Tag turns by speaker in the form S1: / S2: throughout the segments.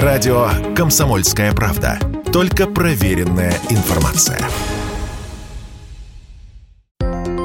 S1: Радио «Комсомольская правда». Только проверенная информация.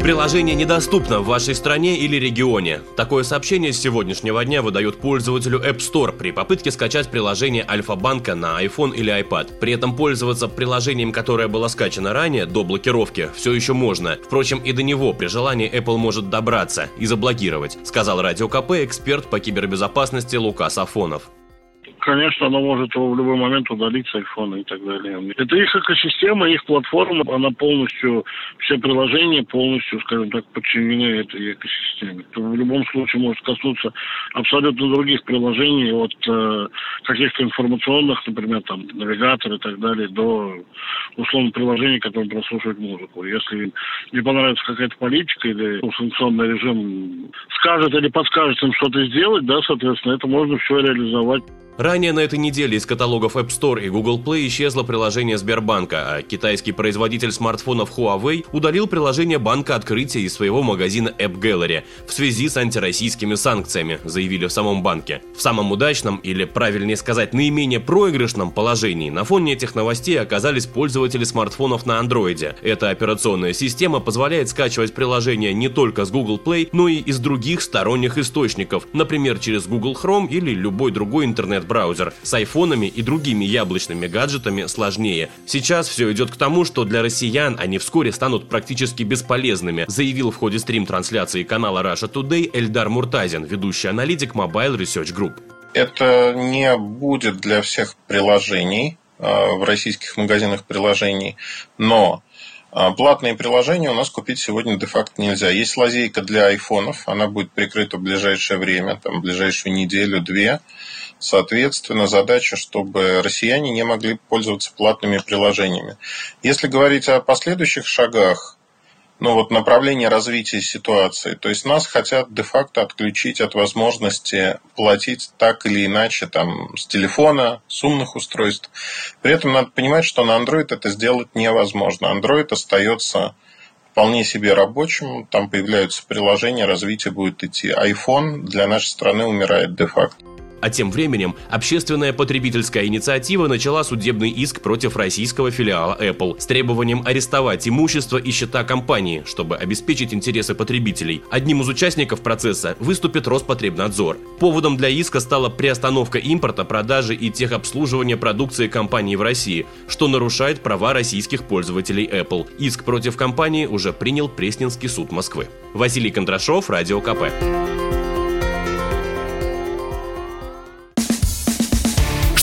S2: Приложение недоступно в вашей стране или регионе. Такое сообщение с сегодняшнего дня выдает пользователю App Store при попытке скачать приложение Альфа-банка на iPhone или iPad. При этом пользоваться приложением, которое было скачано ранее, до блокировки, все еще можно. Впрочем, и до него при желании Apple может добраться и заблокировать, сказал Радио КП эксперт по кибербезопасности Лукас Афонов
S3: конечно, оно может в любой момент удалить с айфона и так далее. Это их экосистема, их платформа, она полностью, все приложения полностью, скажем так, подчинены этой экосистеме. Это в любом случае может коснуться абсолютно других приложений, от э, каких-то информационных, например, там, навигатор и так далее, до условно приложений, которые прослушивают музыку. Если не понравится какая-то политика или санкционный режим скажет или подскажет им что-то сделать, да, соответственно, это можно все реализовать.
S2: Ранее на этой неделе из каталогов App Store и Google Play исчезло приложение Сбербанка, а китайский производитель смартфонов Huawei удалил приложение Банка Открытия из своего магазина App Gallery в связи с антироссийскими санкциями, заявили в самом банке. В самом удачном, или правильнее сказать, наименее проигрышном положении на фоне этих новостей оказались пользователи смартфонов на Android. Эта операционная система позволяет скачивать приложения не только с Google Play, но и из других сторонних источников, например, через Google Chrome или любой другой интернет интернет-браузер. С айфонами и другими яблочными гаджетами сложнее. Сейчас все идет к тому, что для россиян они вскоре станут практически бесполезными, заявил в ходе стрим-трансляции канала Russia Today Эльдар Муртазин, ведущий аналитик Mobile Research Group.
S4: Это не будет для всех приложений а, в российских магазинах приложений, но а, Платные приложения у нас купить сегодня де-факто нельзя. Есть лазейка для айфонов, она будет прикрыта в ближайшее время, там, в ближайшую неделю-две. Соответственно, задача, чтобы россияне не могли пользоваться платными приложениями. Если говорить о последующих шагах, ну вот направление развития ситуации. То есть нас хотят де-факто отключить от возможности платить так или иначе там, с телефона, с умных устройств. При этом надо понимать, что на Android это сделать невозможно. Android остается вполне себе рабочим, там появляются приложения, развитие будет идти. iPhone для нашей страны умирает де-факто.
S2: А тем временем общественная потребительская инициатива начала судебный иск против российского филиала Apple с требованием арестовать имущество и счета компании, чтобы обеспечить интересы потребителей. Одним из участников процесса выступит Роспотребнадзор. Поводом для иска стала приостановка импорта, продажи и техобслуживания продукции компании в России, что нарушает права российских пользователей Apple. Иск против компании уже принял Пресненский суд Москвы. Василий Кондрашов, Радио КП.